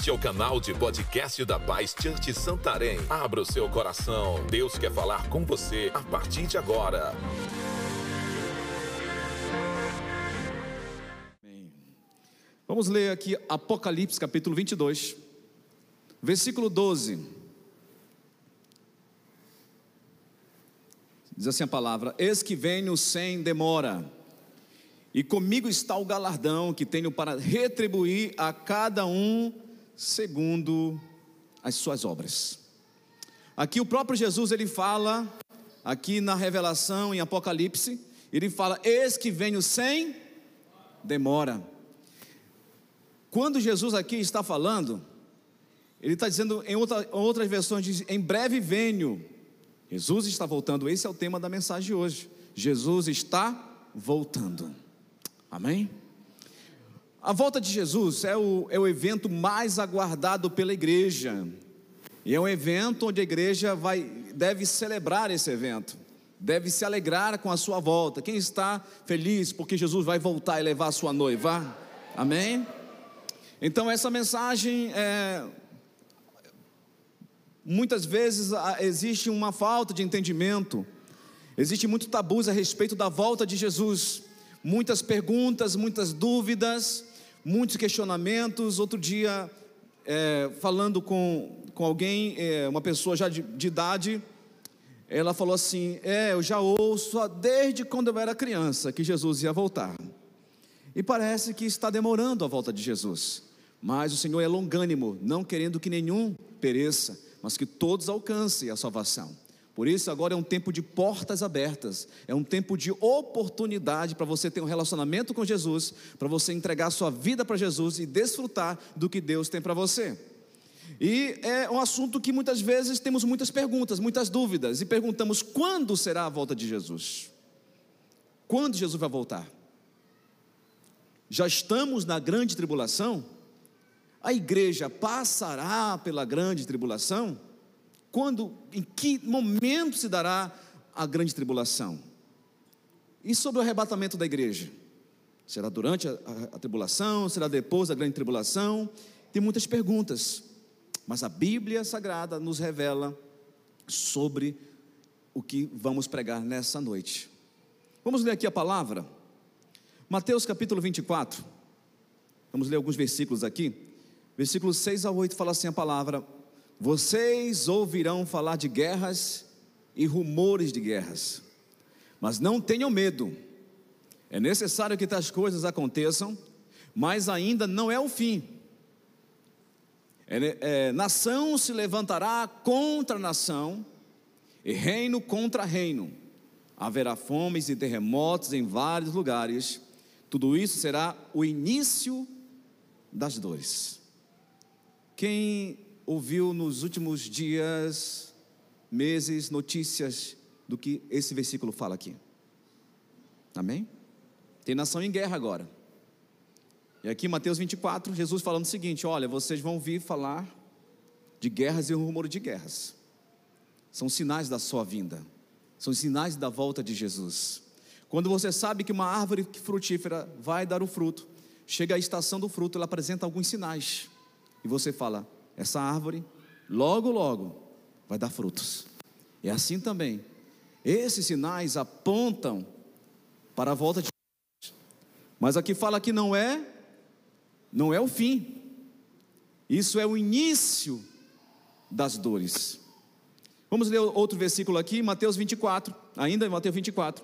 Este é o canal de podcast da Paz Church Santarém. Abra o seu coração. Deus quer falar com você a partir de agora. Vamos ler aqui Apocalipse capítulo 22, versículo 12. Diz assim a palavra: Eis que venho sem demora, e comigo está o galardão que tenho para retribuir a cada um segundo as suas obras. Aqui o próprio Jesus ele fala, aqui na revelação em Apocalipse, ele fala: Eis que venho sem demora. Quando Jesus aqui está falando, ele está dizendo em outra, outras versões, diz, em breve venho. Jesus está voltando, esse é o tema da mensagem de hoje. Jesus está voltando. Amém? A volta de Jesus é o, é o evento mais aguardado pela igreja. E é um evento onde a igreja vai, deve celebrar esse evento, deve se alegrar com a sua volta. Quem está feliz porque Jesus vai voltar e levar a sua noiva? Amém? Então, essa mensagem é. Muitas vezes existe uma falta de entendimento, existe muito tabus a respeito da volta de Jesus, muitas perguntas, muitas dúvidas, muitos questionamentos. Outro dia, é, falando com, com alguém, é, uma pessoa já de, de idade, ela falou assim: É, eu já ouço desde quando eu era criança que Jesus ia voltar. E parece que está demorando a volta de Jesus. Mas o Senhor é longânimo, não querendo que nenhum pereça, mas que todos alcancem a salvação. Por isso, agora é um tempo de portas abertas, é um tempo de oportunidade para você ter um relacionamento com Jesus, para você entregar sua vida para Jesus e desfrutar do que Deus tem para você. E é um assunto que muitas vezes temos muitas perguntas, muitas dúvidas, e perguntamos: quando será a volta de Jesus? Quando Jesus vai voltar? Já estamos na grande tribulação? A igreja passará pela grande tribulação? Quando, em que momento se dará a grande tribulação? E sobre o arrebatamento da igreja? Será durante a, a, a tribulação? Será depois da grande tribulação? Tem muitas perguntas, mas a Bíblia Sagrada nos revela sobre o que vamos pregar nessa noite. Vamos ler aqui a palavra. Mateus capítulo 24. Vamos ler alguns versículos aqui. Versículos 6 a 8 fala assim a palavra: Vocês ouvirão falar de guerras e rumores de guerras, mas não tenham medo. É necessário que tais coisas aconteçam, mas ainda não é o fim. É, é, nação se levantará contra nação, e reino contra reino. Haverá fomes e terremotos em vários lugares. Tudo isso será o início das dores. Quem ouviu nos últimos dias, meses, notícias do que esse versículo fala aqui? Amém? Tem nação em guerra agora. E aqui, Mateus 24, Jesus falando o seguinte: Olha, vocês vão ouvir falar de guerras e rumor de guerras. São sinais da sua vinda, são sinais da volta de Jesus. Quando você sabe que uma árvore frutífera vai dar o fruto, chega a estação do fruto, ela apresenta alguns sinais e você fala: essa árvore, logo, logo, vai dar frutos. E assim também, esses sinais apontam para a volta de Jesus. Mas aqui fala que não é, não é o fim. Isso é o início das dores. Vamos ler outro versículo aqui, Mateus 24, ainda em Mateus 24.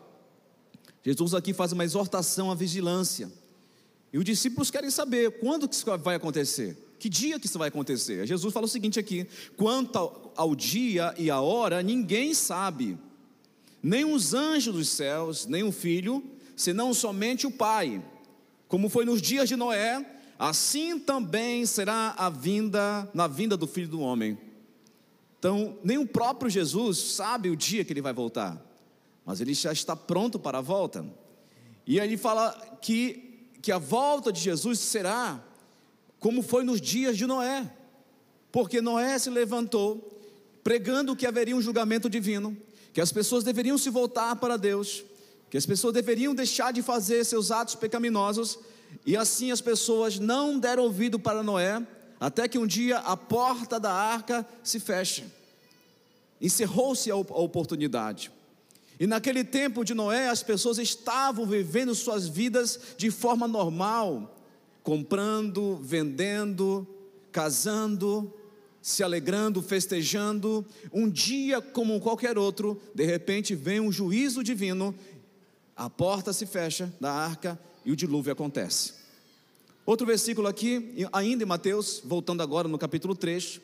Jesus aqui faz uma exortação à vigilância. E os discípulos querem saber quando que isso vai acontecer. Que dia que isso vai acontecer? Jesus fala o seguinte aqui: quanto ao, dia e à hora, ninguém sabe, nem os anjos dos céus, nem o filho, senão somente o Pai. Como foi nos dias de Noé, assim também será a vinda na vinda do Filho do Homem. Então, nem o próprio Jesus sabe o dia que ele vai voltar, mas ele já está pronto para a volta. E aí ele fala que, que a volta de Jesus será como foi nos dias de Noé, porque Noé se levantou pregando que haveria um julgamento divino, que as pessoas deveriam se voltar para Deus, que as pessoas deveriam deixar de fazer seus atos pecaminosos, e assim as pessoas não deram ouvido para Noé, até que um dia a porta da arca se fecha. Encerrou-se a oportunidade. E naquele tempo de Noé, as pessoas estavam vivendo suas vidas de forma normal, comprando, vendendo, casando, se alegrando, festejando. Um dia como qualquer outro, de repente vem um juízo divino, a porta se fecha da arca e o dilúvio acontece. Outro versículo aqui, ainda em Mateus, voltando agora no capítulo 3,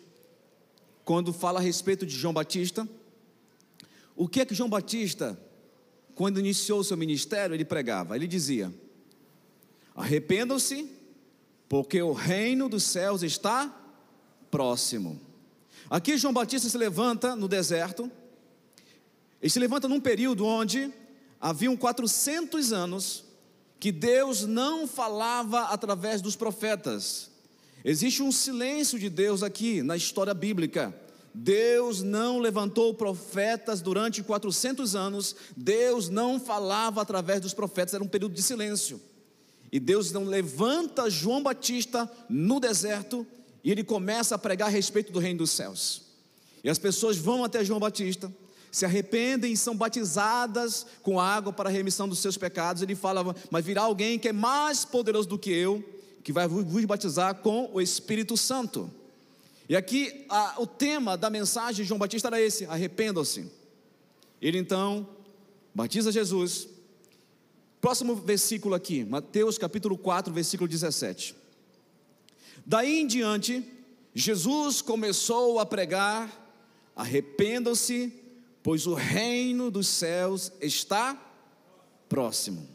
quando fala a respeito de João Batista. O que é que João Batista, quando iniciou seu ministério, ele pregava? Ele dizia: Arrependam-se, porque o reino dos céus está próximo. Aqui João Batista se levanta no deserto, ele se levanta num período onde haviam 400 anos que Deus não falava através dos profetas. Existe um silêncio de Deus aqui na história bíblica. Deus não levantou profetas durante 400 anos, Deus não falava através dos profetas, era um período de silêncio. E Deus não levanta João Batista no deserto e ele começa a pregar a respeito do reino dos céus. E as pessoas vão até João Batista, se arrependem e são batizadas com água para a remissão dos seus pecados. Ele fala: Mas virá alguém que é mais poderoso do que eu, que vai vos batizar com o Espírito Santo. E aqui a, o tema da mensagem de João Batista era esse: arrependam-se. Ele então batiza Jesus. Próximo versículo aqui, Mateus capítulo 4, versículo 17. Daí em diante, Jesus começou a pregar: arrependam-se, pois o reino dos céus está próximo.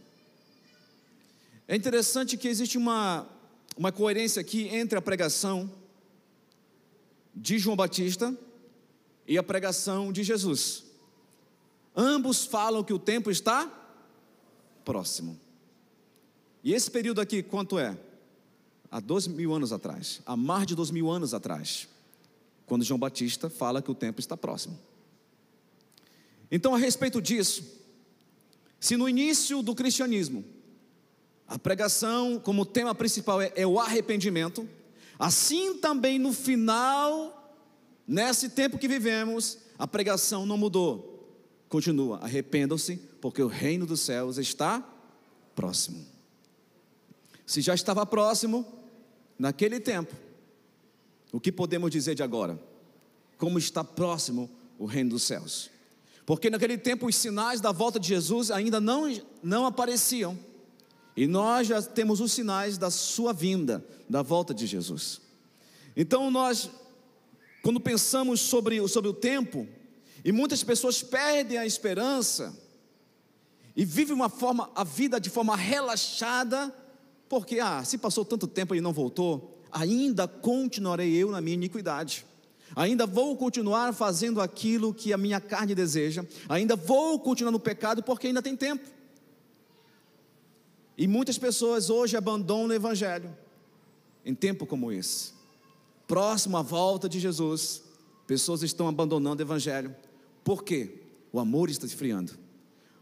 É interessante que existe uma, uma coerência aqui entre a pregação de João Batista e a pregação de Jesus. Ambos falam que o tempo está próximo. E esse período aqui, quanto é? Há dois mil anos atrás, há mais de dois mil anos atrás, quando João Batista fala que o tempo está próximo. Então, a respeito disso, se no início do cristianismo, a pregação como tema principal é, é o arrependimento, Assim também no final, nesse tempo que vivemos, a pregação não mudou. Continua, arrependam-se, porque o reino dos céus está próximo. Se já estava próximo, naquele tempo, o que podemos dizer de agora? Como está próximo o reino dos céus? Porque naquele tempo os sinais da volta de Jesus ainda não, não apareciam. E nós já temos os sinais da sua vinda, da volta de Jesus. Então nós, quando pensamos sobre, sobre o tempo, e muitas pessoas perdem a esperança e vivem uma forma, a vida de forma relaxada, porque ah, se passou tanto tempo e não voltou, ainda continuarei eu na minha iniquidade. Ainda vou continuar fazendo aquilo que a minha carne deseja, ainda vou continuar no pecado porque ainda tem tempo. E muitas pessoas hoje abandonam o Evangelho em tempo como esse. Próximo à volta de Jesus, pessoas estão abandonando o Evangelho. Por quê? O amor está esfriando.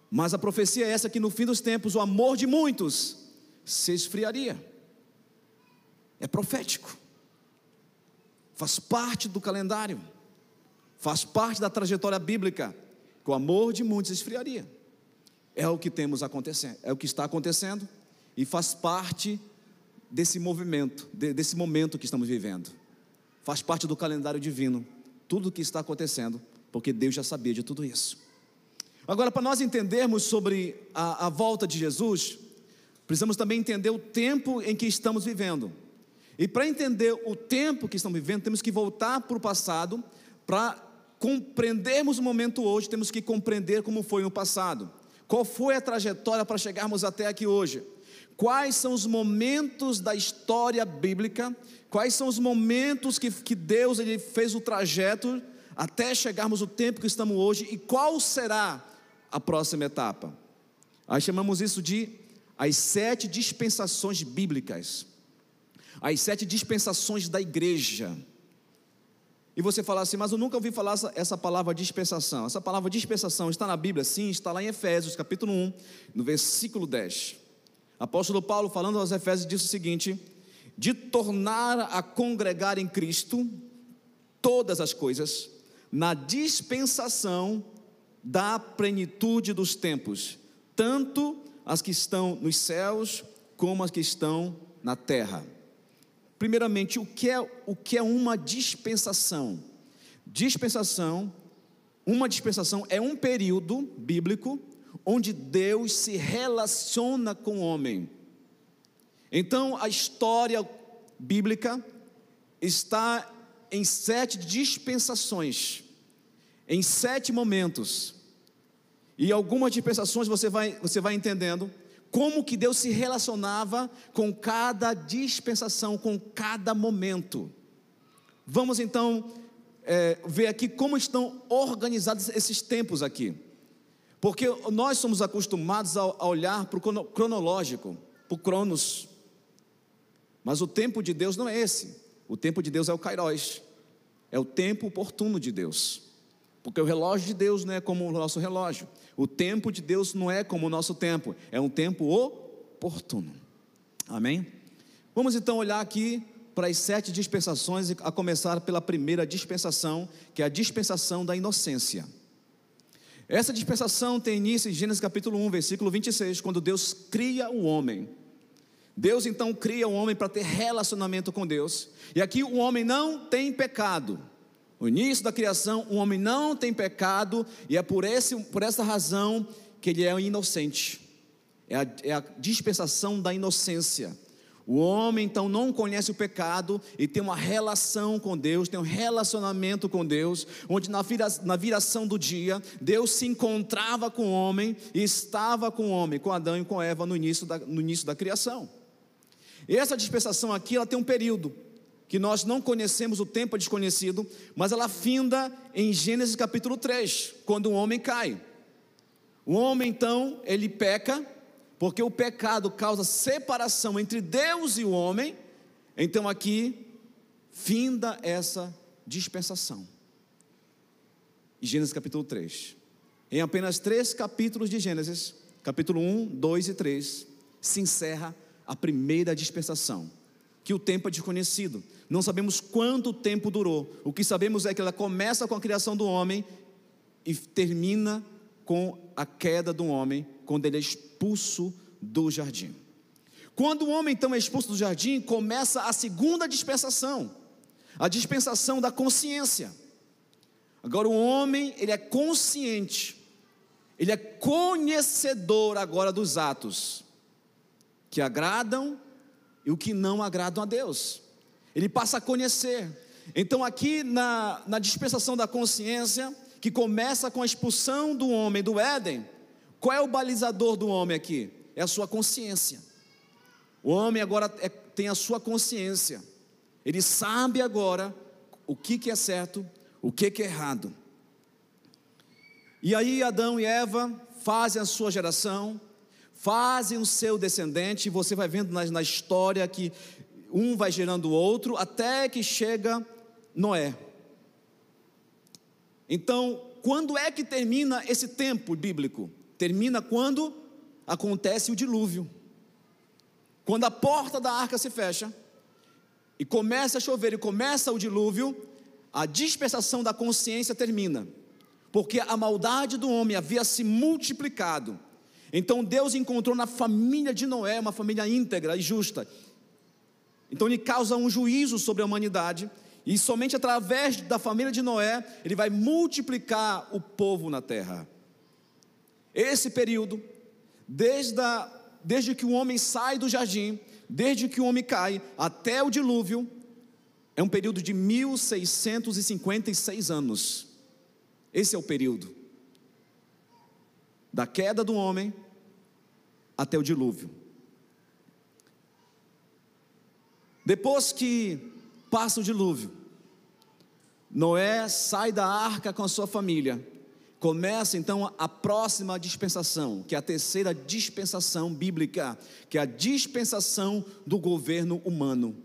Mas a profecia é essa que no fim dos tempos o amor de muitos se esfriaria. É profético. Faz parte do calendário. Faz parte da trajetória bíblica. Que o amor de muitos esfriaria. É o que temos acontecendo, é o que está acontecendo e faz parte desse movimento, desse momento que estamos vivendo. Faz parte do calendário divino, tudo o que está acontecendo, porque Deus já sabia de tudo isso. Agora, para nós entendermos sobre a, a volta de Jesus, precisamos também entender o tempo em que estamos vivendo. E para entender o tempo que estamos vivendo, temos que voltar para o passado, para compreendermos o momento hoje, temos que compreender como foi no passado. Qual foi a trajetória para chegarmos até aqui hoje? Quais são os momentos da história bíblica? Quais são os momentos que, que Deus ele fez o trajeto até chegarmos o tempo que estamos hoje? E qual será a próxima etapa? Aí chamamos isso de as sete dispensações bíblicas, as sete dispensações da igreja. E você fala assim, mas eu nunca ouvi falar essa, essa, palavra dispensação. Essa palavra dispensação está na Bíblia? Sim, está lá em Efésios, capítulo 1, no versículo 10. Apóstolo Paulo, falando aos Efésios, disse o seguinte: de tornar a congregar em Cristo todas as coisas na dispensação da plenitude dos tempos, tanto as que estão nos céus como as que estão na terra. Primeiramente, o que é, o que é uma dispensação? Dispensação, uma dispensação é um período bíblico onde Deus se relaciona com o homem. Então, a história bíblica está em sete dispensações, em sete momentos. E algumas dispensações você vai, você vai entendendo como que Deus se relacionava com cada dispensação, com cada momento. Vamos então é, ver aqui como estão organizados esses tempos aqui. Porque nós somos acostumados a, a olhar para o cronológico, para o cronos. Mas o tempo de Deus não é esse. O tempo de Deus é o kairos. É o tempo oportuno de Deus. Porque o relógio de Deus não é como o nosso relógio. O tempo de Deus não é como o nosso tempo. É um tempo oportuno. Amém? Vamos então olhar aqui para as sete dispensações, a começar pela primeira dispensação, que é a dispensação da inocência. Essa dispensação tem início em Gênesis capítulo 1, versículo 26, quando Deus cria o homem. Deus então cria o homem para ter relacionamento com Deus. E aqui o homem não tem pecado. No início da criação, o homem não tem pecado, e é por, esse, por essa razão que ele é inocente. É a, é a dispensação da inocência. O homem então não conhece o pecado e tem uma relação com Deus, tem um relacionamento com Deus, onde na, vira, na viração do dia, Deus se encontrava com o homem e estava com o homem, com Adão e com Eva no início da, no início da criação. E essa dispensação aqui, ela tem um período, que nós não conhecemos, o tempo é desconhecido, mas ela finda em Gênesis capítulo 3, quando o homem cai. O homem então, ele peca, porque o pecado causa separação entre Deus e o homem, então aqui finda essa dispensação. Gênesis capítulo 3. Em apenas três capítulos de Gênesis, capítulo 1, 2 e 3, se encerra a primeira dispensação, que o tempo é desconhecido. Não sabemos quanto tempo durou. O que sabemos é que ela começa com a criação do homem e termina com a queda do homem, quando ele é expulso do jardim. Quando o homem então é expulso do jardim, começa a segunda dispensação, a dispensação da consciência. Agora o homem, ele é consciente, ele é conhecedor agora dos atos que agradam e o que não agradam a Deus. Ele passa a conhecer. Então, aqui na, na dispensação da consciência, que começa com a expulsão do homem do Éden, qual é o balizador do homem aqui? É a sua consciência. O homem agora é, tem a sua consciência. Ele sabe agora o que, que é certo, o que, que é errado. E aí Adão e Eva fazem a sua geração, fazem o seu descendente, e você vai vendo na, na história que um vai gerando o outro, até que chega Noé. Então, quando é que termina esse tempo bíblico? Termina quando acontece o dilúvio. Quando a porta da arca se fecha, e começa a chover e começa o dilúvio, a dispersação da consciência termina, porque a maldade do homem havia se multiplicado. Então Deus encontrou na família de Noé uma família íntegra e justa, então ele causa um juízo sobre a humanidade, e somente através da família de Noé, ele vai multiplicar o povo na terra. Esse período, desde, a, desde que o homem sai do jardim, desde que o homem cai até o dilúvio, é um período de 1656 anos. Esse é o período. Da queda do homem até o dilúvio. Depois que passa o dilúvio, Noé sai da arca com a sua família. Começa então a próxima dispensação, que é a terceira dispensação bíblica, que é a dispensação do governo humano.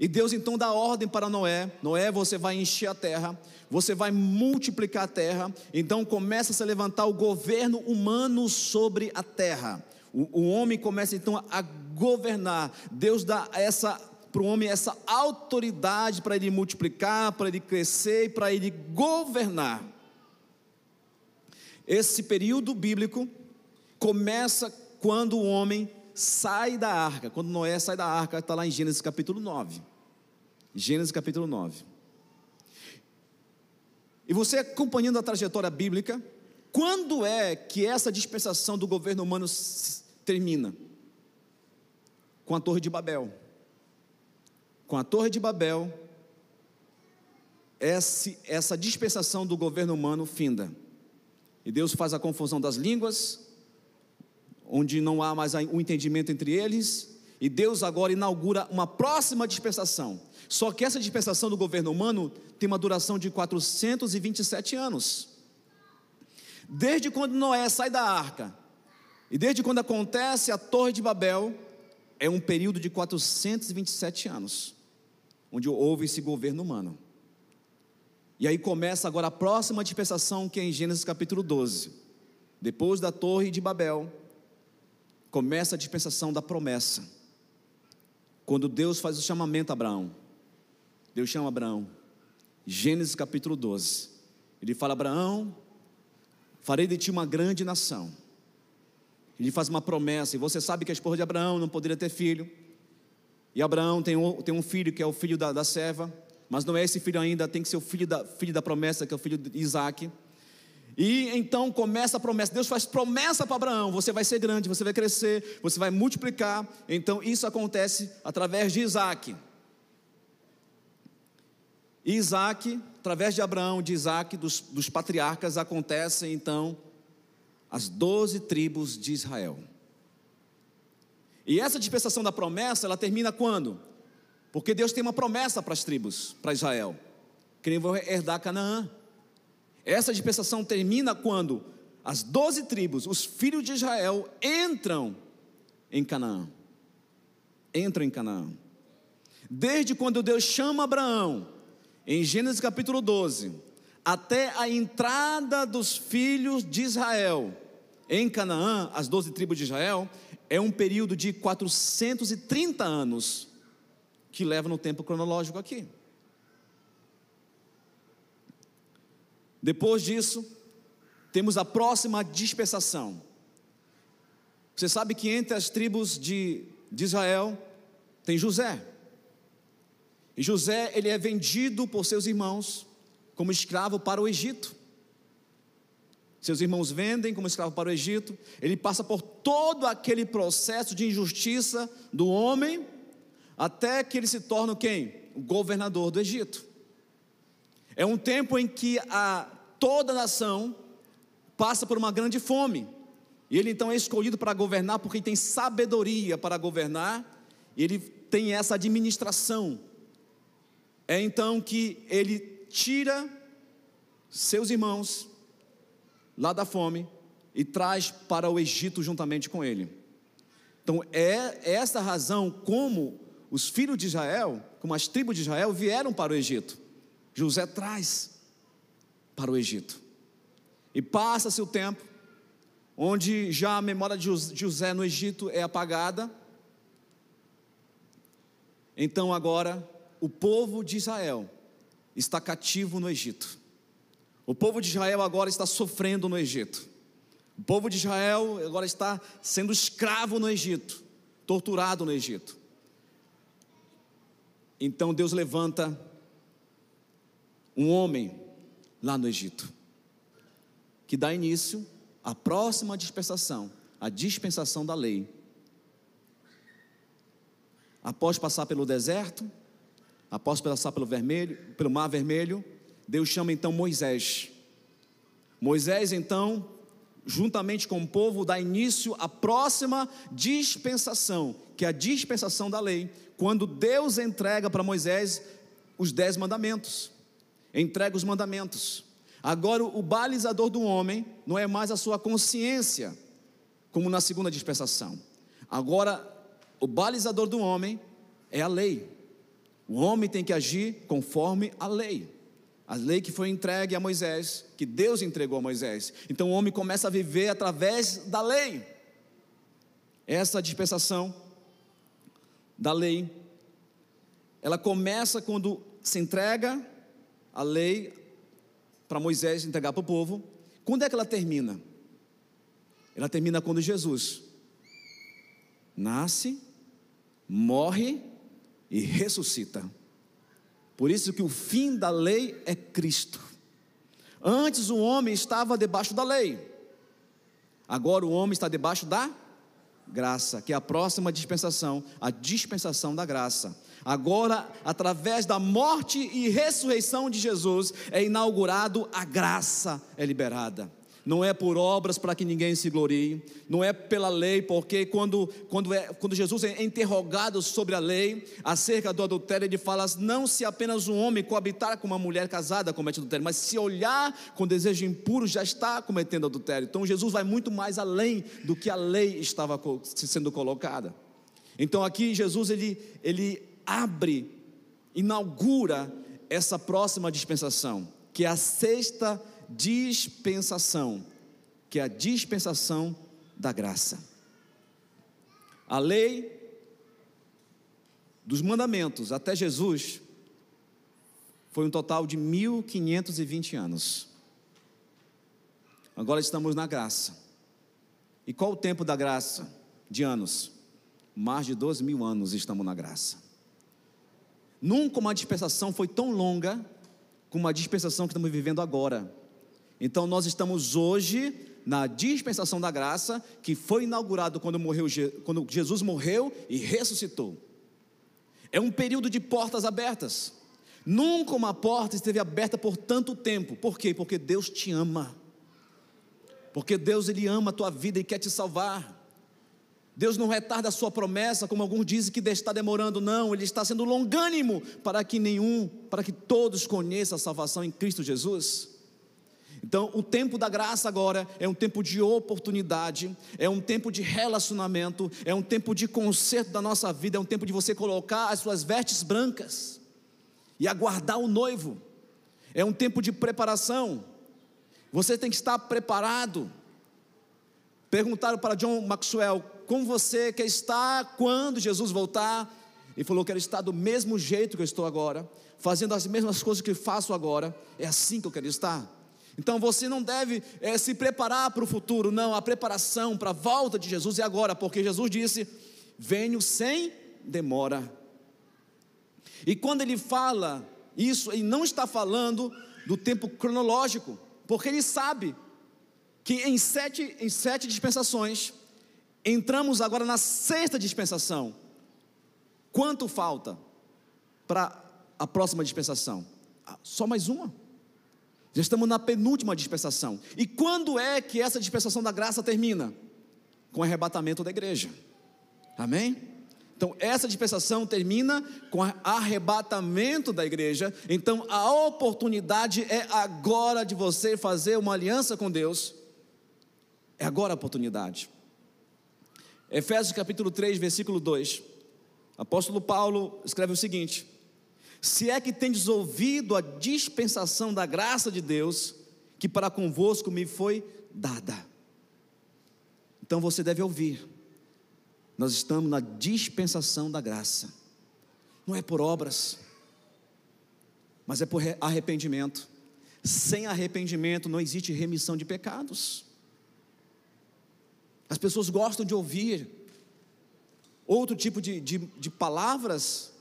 E Deus então dá ordem para Noé: Noé, você vai encher a terra, você vai multiplicar a terra. Então começa a se levantar o governo humano sobre a terra. O, o homem começa então a governar. Deus dá essa para o homem essa autoridade para ele multiplicar, para ele crescer e para ele governar. Esse período bíblico começa quando o homem sai da arca. Quando Noé sai da arca, está lá em Gênesis capítulo 9. Gênesis capítulo 9. E você acompanhando a trajetória bíblica, quando é que essa dispensação do governo humano termina? Com a Torre de Babel. Com a Torre de Babel, essa dispensação do governo humano finda. E Deus faz a confusão das línguas, onde não há mais o um entendimento entre eles, e Deus agora inaugura uma próxima dispensação. Só que essa dispensação do governo humano tem uma duração de 427 anos. Desde quando Noé sai da arca, e desde quando acontece a Torre de Babel, é um período de 427 anos, onde houve esse governo humano. E aí começa agora a próxima dispensação, que é em Gênesis capítulo 12. Depois da Torre de Babel, começa a dispensação da promessa. Quando Deus faz o chamamento a Abraão, Deus chama Abraão, Gênesis capítulo 12. Ele fala: Abraão, farei de ti uma grande nação. Ele faz uma promessa, e você sabe que a esposa de Abraão não poderia ter filho. E Abraão tem um, tem um filho que é o filho da, da serva, mas não é esse filho ainda, tem que ser o filho da, filho da promessa, que é o filho de Isaac. E então começa a promessa. Deus faz promessa para Abraão: você vai ser grande, você vai crescer, você vai multiplicar. Então isso acontece através de Isaac. Isaac, através de Abraão, de Isaac, dos, dos patriarcas, acontecem então as doze tribos de Israel. E essa dispensação da promessa, ela termina quando? Porque Deus tem uma promessa para as tribos, para Israel, que nem vão herdar Canaã. Essa dispensação termina quando as doze tribos, os filhos de Israel, entram em Canaã. Entram em Canaã. Desde quando Deus chama Abraão, em Gênesis capítulo 12, até a entrada dos filhos de Israel em Canaã, as doze tribos de Israel, é um período de 430 anos, que leva no tempo cronológico aqui. Depois disso, temos a próxima dispersação. Você sabe que entre as tribos de, de Israel tem José. E José, ele é vendido por seus irmãos como escravo para o Egito. Seus irmãos vendem como escravo para o Egito. Ele passa por todo aquele processo de injustiça do homem, até que ele se torna quem? O governador do Egito. É um tempo em que a, toda a nação passa por uma grande fome. E ele então é escolhido para governar porque tem sabedoria para governar, e ele tem essa administração. É então que ele tira seus irmãos lá da fome e traz para o Egito juntamente com ele. Então é essa razão como os filhos de Israel, como as tribos de Israel vieram para o Egito. José traz para o Egito. E passa-se o tempo, onde já a memória de José no Egito é apagada. Então agora o povo de Israel está cativo no Egito. O povo de Israel agora está sofrendo no Egito. O povo de Israel agora está sendo escravo no Egito, torturado no Egito. Então Deus levanta um homem lá no Egito, que dá início à próxima dispensação, a dispensação da lei. Após passar pelo deserto, após passar pelo vermelho, pelo mar vermelho, Deus chama então Moisés. Moisés então, juntamente com o povo, dá início à próxima dispensação, que é a dispensação da lei, quando Deus entrega para Moisés os dez mandamentos entrega os mandamentos. Agora, o balizador do homem não é mais a sua consciência, como na segunda dispensação. Agora, o balizador do homem é a lei. O homem tem que agir conforme a lei. A lei que foi entregue a Moisés, que Deus entregou a Moisés. Então o homem começa a viver através da lei. Essa dispensação da lei ela começa quando se entrega a lei para Moisés entregar para o povo. Quando é que ela termina? Ela termina quando Jesus nasce, morre e ressuscita. Por isso que o fim da lei é Cristo. Antes o homem estava debaixo da lei. Agora o homem está debaixo da graça, que é a próxima dispensação, a dispensação da graça. Agora, através da morte e ressurreição de Jesus, é inaugurado a graça é liberada não é por obras para que ninguém se glorie, não é pela lei, porque quando, quando, é, quando Jesus é interrogado sobre a lei, acerca do adultério, ele fala: não se apenas um homem coabitar com uma mulher casada comete adultério, mas se olhar com desejo impuro já está cometendo adultério. Então Jesus vai muito mais além do que a lei estava sendo colocada. Então aqui Jesus ele, ele abre, inaugura essa próxima dispensação, que é a sexta dispensação dispensação, que é a dispensação da graça. A lei dos mandamentos até Jesus foi um total de 1520 anos. Agora estamos na graça. E qual o tempo da graça? De anos. Mais de 12 mil anos estamos na graça. Nunca uma dispensação foi tão longa como a dispensação que estamos vivendo agora. Então nós estamos hoje na dispensação da graça que foi inaugurado quando, morreu, quando Jesus morreu e ressuscitou. É um período de portas abertas. Nunca uma porta esteve aberta por tanto tempo. Por quê? Porque Deus te ama. Porque Deus ele ama a tua vida e quer te salvar. Deus não retarda a sua promessa, como alguns dizem que está demorando, não, ele está sendo longânimo para que nenhum, para que todos conheçam a salvação em Cristo Jesus. Então, o tempo da graça agora é um tempo de oportunidade, é um tempo de relacionamento, é um tempo de conserto da nossa vida, é um tempo de você colocar as suas vestes brancas e aguardar o noivo, é um tempo de preparação. Você tem que estar preparado. Perguntaram para John Maxwell como você quer estar quando Jesus voltar. Ele falou: Quero estar do mesmo jeito que eu estou agora, fazendo as mesmas coisas que faço agora. É assim que eu quero estar. Então você não deve é, se preparar para o futuro, não. A preparação para a volta de Jesus é agora, porque Jesus disse: Venho sem demora. E quando ele fala isso, ele não está falando do tempo cronológico, porque ele sabe que em sete, em sete dispensações, entramos agora na sexta dispensação. Quanto falta para a próxima dispensação? Ah, só mais uma. Já estamos na penúltima dispensação. E quando é que essa dispensação da graça termina? Com o arrebatamento da igreja. Amém? Então, essa dispensação termina com o arrebatamento da igreja. Então, a oportunidade é agora de você fazer uma aliança com Deus. É agora a oportunidade. Efésios capítulo 3, versículo 2. Apóstolo Paulo escreve o seguinte: se é que tendes ouvido a dispensação da graça de Deus, que para convosco me foi dada. Então você deve ouvir. Nós estamos na dispensação da graça. Não é por obras, mas é por arrependimento. Sem arrependimento não existe remissão de pecados. As pessoas gostam de ouvir outro tipo de, de, de palavras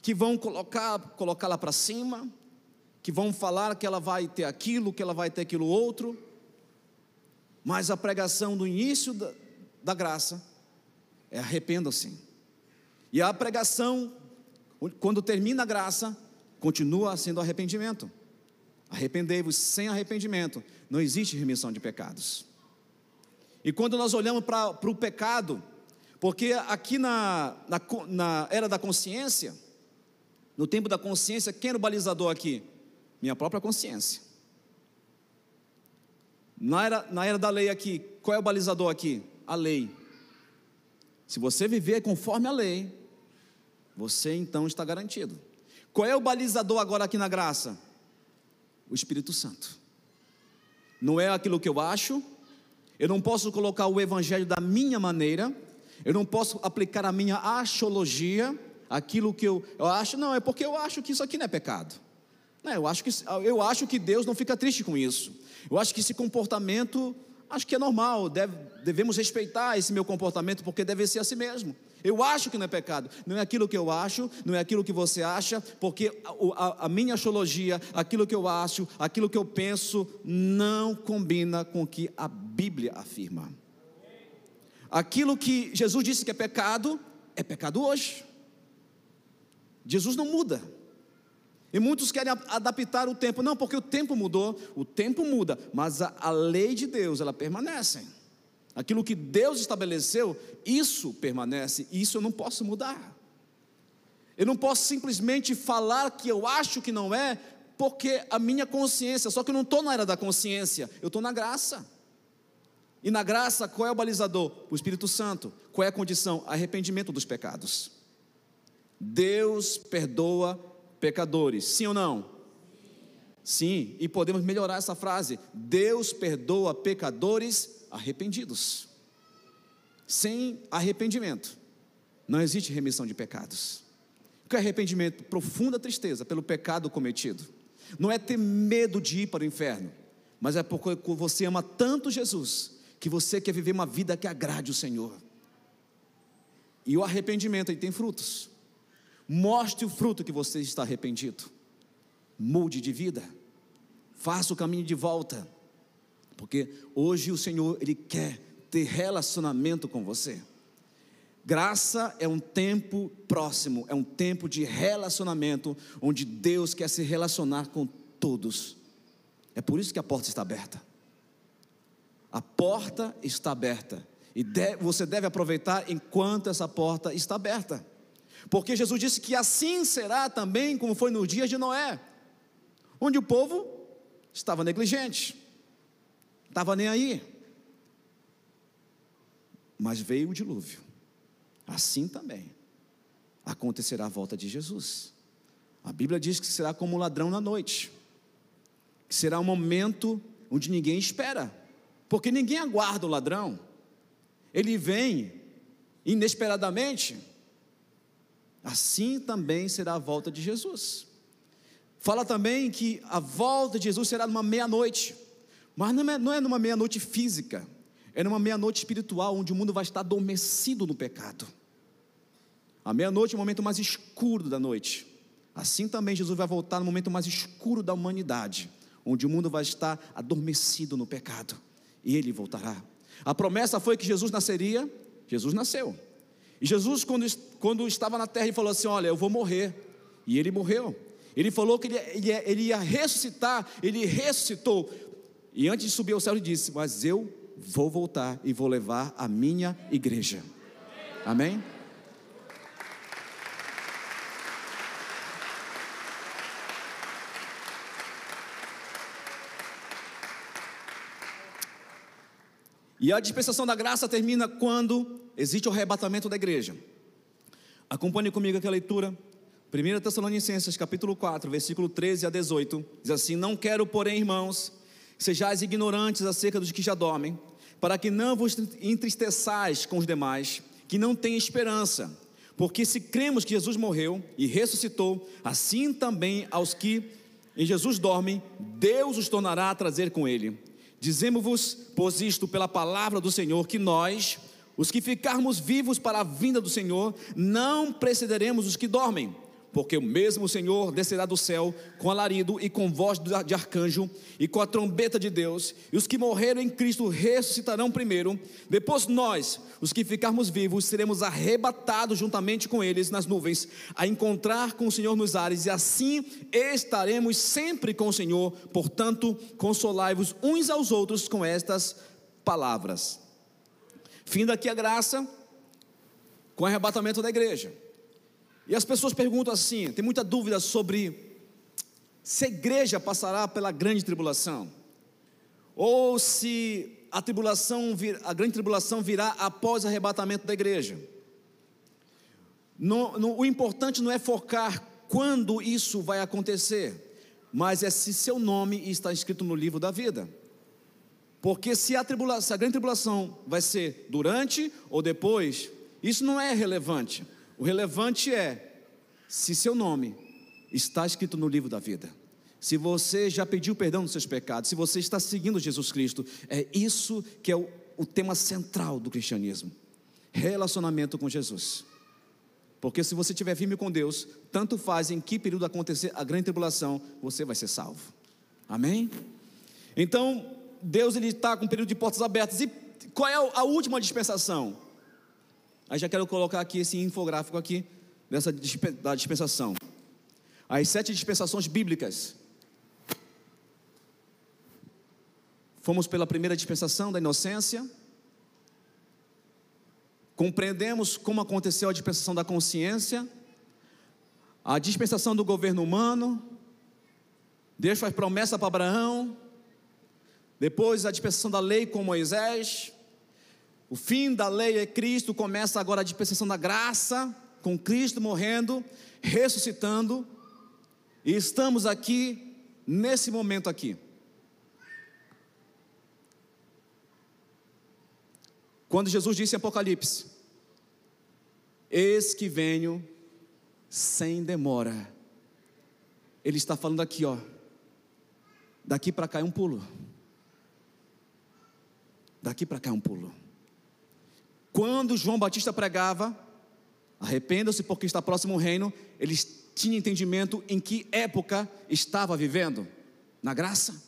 que vão colocar colocá-la para cima, que vão falar que ela vai ter aquilo, que ela vai ter aquilo outro. Mas a pregação do início da, da graça é arrependa-se. E a pregação, quando termina a graça, continua sendo arrependimento. Arrependei-vos sem arrependimento, não existe remissão de pecados. E quando nós olhamos para o pecado, porque aqui na, na, na era da consciência, no tempo da consciência, quem era o balizador aqui? Minha própria consciência. Na era, na era da lei aqui, qual é o balizador aqui? A lei. Se você viver conforme a lei, você então está garantido. Qual é o balizador agora aqui na graça? O Espírito Santo. Não é aquilo que eu acho, eu não posso colocar o evangelho da minha maneira, eu não posso aplicar a minha axiologia, aquilo que eu, eu acho, não, é porque eu acho que isso aqui não é pecado. Não, eu, acho que, eu acho que Deus não fica triste com isso. Eu acho que esse comportamento, acho que é normal, deve, devemos respeitar esse meu comportamento, porque deve ser assim mesmo. Eu acho que não é pecado, não é aquilo que eu acho, não é aquilo que você acha, porque a, a, a minha astrologia, aquilo que eu acho, aquilo que eu penso, não combina com o que a Bíblia afirma. Aquilo que Jesus disse que é pecado, é pecado hoje. Jesus não muda. E muitos querem adaptar o tempo. Não, porque o tempo mudou, o tempo muda, mas a, a lei de Deus, ela permanece. Aquilo que Deus estabeleceu, isso permanece, isso eu não posso mudar. Eu não posso simplesmente falar que eu acho que não é, porque a minha consciência, só que eu não estou na era da consciência, eu estou na graça. E na graça, qual é o balizador? O Espírito Santo. Qual é a condição? Arrependimento dos pecados. Deus perdoa pecadores, sim ou não? Sim, e podemos melhorar essa frase: Deus perdoa pecadores arrependidos. Sem arrependimento, não existe remissão de pecados. O que é arrependimento? Profunda tristeza pelo pecado cometido. Não é ter medo de ir para o inferno, mas é porque você ama tanto Jesus que você quer viver uma vida que agrade o Senhor. E o arrependimento aí tem frutos. Mostre o fruto que você está arrependido. Mude de vida. Faça o caminho de volta. Porque hoje o Senhor, Ele quer ter relacionamento com você. Graça é um tempo próximo, é um tempo de relacionamento, onde Deus quer se relacionar com todos. É por isso que a porta está aberta. A porta está aberta. E você deve aproveitar enquanto essa porta está aberta. Porque Jesus disse que assim será também como foi nos dias de Noé, onde o povo estava negligente, estava nem aí. Mas veio o dilúvio. Assim também acontecerá a volta de Jesus. A Bíblia diz que será como um ladrão na noite, que será um momento onde ninguém espera, porque ninguém aguarda o ladrão, ele vem inesperadamente assim também será a volta de Jesus. Fala também que a volta de Jesus será numa meia-noite, mas não é, não é numa meia-noite física, é numa meia-noite espiritual, onde o mundo vai estar adormecido no pecado. A meia-noite é o momento mais escuro da noite. Assim também Jesus vai voltar no momento mais escuro da humanidade, onde o mundo vai estar adormecido no pecado, e ele voltará. A promessa foi que Jesus nasceria, Jesus nasceu. E Jesus, quando, quando estava na terra, ele falou assim: Olha, eu vou morrer. E ele morreu. Ele falou que ele, ele, ele ia ressuscitar, ele ressuscitou. E antes de subir ao céu, ele disse: Mas eu vou voltar e vou levar a minha igreja. Amém? E a dispensação da graça termina quando existe o arrebatamento da igreja. Acompanhe comigo aqui a leitura. 1 Tessalonicenses capítulo 4, versículo 13 a 18, diz assim: Não quero, porém, irmãos, sejais ignorantes acerca dos que já dormem, para que não vos entristeçais com os demais, que não têm esperança. Porque se cremos que Jesus morreu e ressuscitou, assim também aos que em Jesus dormem, Deus os tornará a trazer com ele. Dizemos-vos, pois isto pela palavra do Senhor, que nós, os que ficarmos vivos para a vinda do Senhor, não precederemos os que dormem porque o mesmo Senhor descerá do céu com alarido e com voz de arcanjo e com a trombeta de Deus, e os que morreram em Cristo ressuscitarão primeiro. Depois nós, os que ficarmos vivos, seremos arrebatados juntamente com eles nas nuvens, a encontrar com o Senhor nos ares, e assim estaremos sempre com o Senhor. Portanto, consolai-vos uns aos outros com estas palavras. Fim daqui a graça com o arrebatamento da igreja. E as pessoas perguntam assim: tem muita dúvida sobre se a igreja passará pela grande tribulação, ou se a tribulação, a grande tribulação virá após o arrebatamento da igreja. O importante não é focar quando isso vai acontecer, mas é se seu nome está escrito no livro da vida. Porque se a, se a grande tribulação vai ser durante ou depois, isso não é relevante. O relevante é se seu nome está escrito no livro da vida, se você já pediu perdão dos seus pecados, se você está seguindo Jesus Cristo, é isso que é o, o tema central do cristianismo: relacionamento com Jesus. Porque se você estiver firme com Deus, tanto faz em que período acontecer a grande tribulação, você vai ser salvo. Amém? Então, Deus ele está com um período de portas abertas. E qual é a última dispensação? Aí já quero colocar aqui esse infográfico aqui dessa da dispensação. As sete dispensações bíblicas. Fomos pela primeira dispensação da inocência. Compreendemos como aconteceu a dispensação da consciência, a dispensação do governo humano. Deus faz promessa para Abraão. Depois a dispensação da lei com Moisés. O fim da lei é Cristo, começa agora a dispensação da graça, com Cristo morrendo, ressuscitando. E estamos aqui, nesse momento aqui. Quando Jesus disse em Apocalipse: Eis que venho sem demora. Ele está falando aqui, ó. Daqui para cá é um pulo. Daqui para cá é um pulo. Quando João Batista pregava, arrependa-se porque está próximo o reino, eles tinham entendimento em que época estava vivendo. Na graça,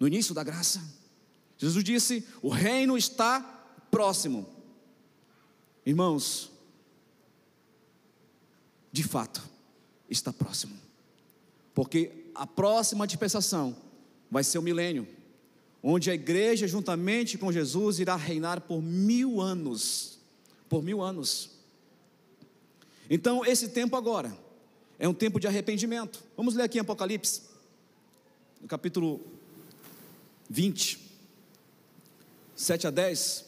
no início da graça. Jesus disse: O reino está próximo. Irmãos, de fato, está próximo. Porque a próxima dispensação vai ser o milênio, onde a igreja, juntamente com Jesus, irá reinar por mil anos. Por mil anos. Então, esse tempo agora é um tempo de arrependimento. Vamos ler aqui em Apocalipse, no capítulo 20, 7 a 10.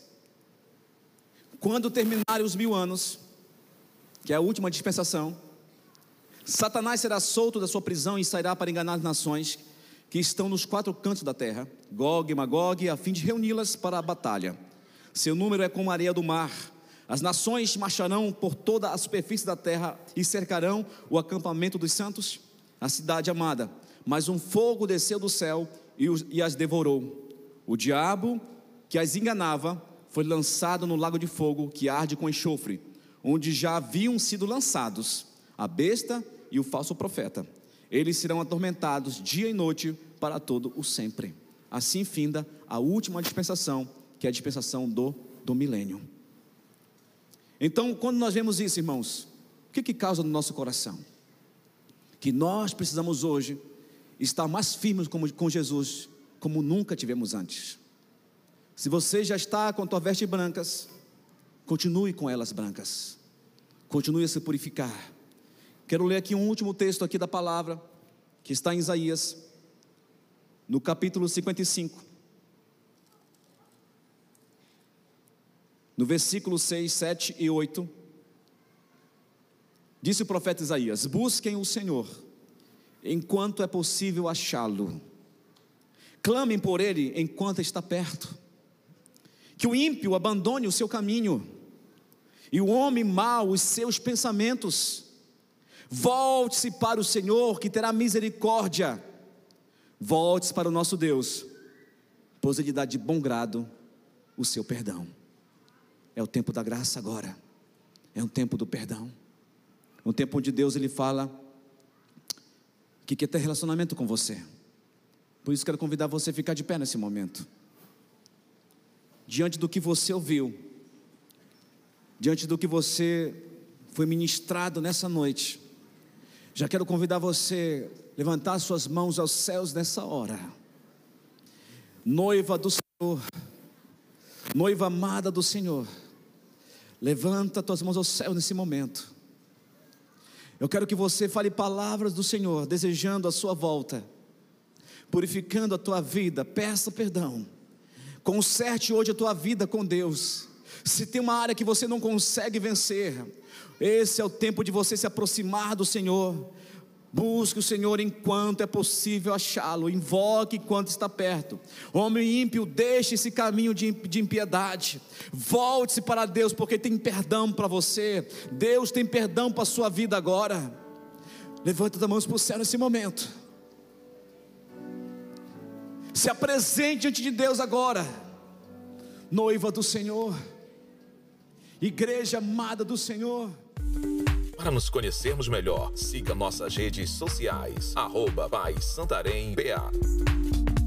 Quando terminarem os mil anos, que é a última dispensação, Satanás será solto da sua prisão e sairá para enganar as nações que estão nos quatro cantos da terra, Gog e Magog, a fim de reuni-las para a batalha. Seu número é como a areia do mar. As nações marcharão por toda a superfície da terra e cercarão o acampamento dos santos, a cidade amada. Mas um fogo desceu do céu e, os, e as devorou. O diabo que as enganava foi lançado no lago de fogo que arde com enxofre, onde já haviam sido lançados a besta e o falso profeta. Eles serão atormentados dia e noite para todo o sempre. Assim finda a última dispensação, que é a dispensação do, do milênio. Então, quando nós vemos isso, irmãos, o que, que causa no nosso coração? Que nós precisamos hoje estar mais firmes com Jesus, como nunca tivemos antes. Se você já está com tua veste brancas, continue com elas brancas. Continue a se purificar. Quero ler aqui um último texto aqui da palavra, que está em Isaías, no capítulo 55. No versículo 6, 7 e 8. Disse o profeta Isaías: Busquem o Senhor, enquanto é possível achá-lo. Clamem por ele enquanto está perto que o ímpio abandone o seu caminho e o homem mau os seus pensamentos. Volte-se para o Senhor, que terá misericórdia. Volte-se para o nosso Deus, pois Ele dá de bom grado o seu perdão. É o tempo da graça agora, é um tempo do perdão, é um tempo onde Deus Ele fala que quer ter relacionamento com você. Por isso quero convidar você a ficar de pé nesse momento diante do que você ouviu, diante do que você foi ministrado nessa noite, já quero convidar você a levantar suas mãos aos céus nessa hora. Noiva do Senhor, noiva amada do Senhor, levanta tuas mãos ao céu nesse momento. Eu quero que você fale palavras do Senhor, desejando a sua volta, purificando a tua vida, peça perdão Conserte hoje a tua vida com Deus. Se tem uma área que você não consegue vencer, esse é o tempo de você se aproximar do Senhor. Busque o Senhor enquanto é possível achá-lo, invoque enquanto está perto. Homem ímpio, deixe esse caminho de, de impiedade, volte-se para Deus, porque tem perdão para você. Deus tem perdão para a sua vida agora. Levanta as mãos para o céu nesse momento. Se apresente diante de Deus agora, noiva do Senhor, igreja amada do Senhor. Para nos conhecermos melhor, siga nossas redes sociais, arroba Santarém BA.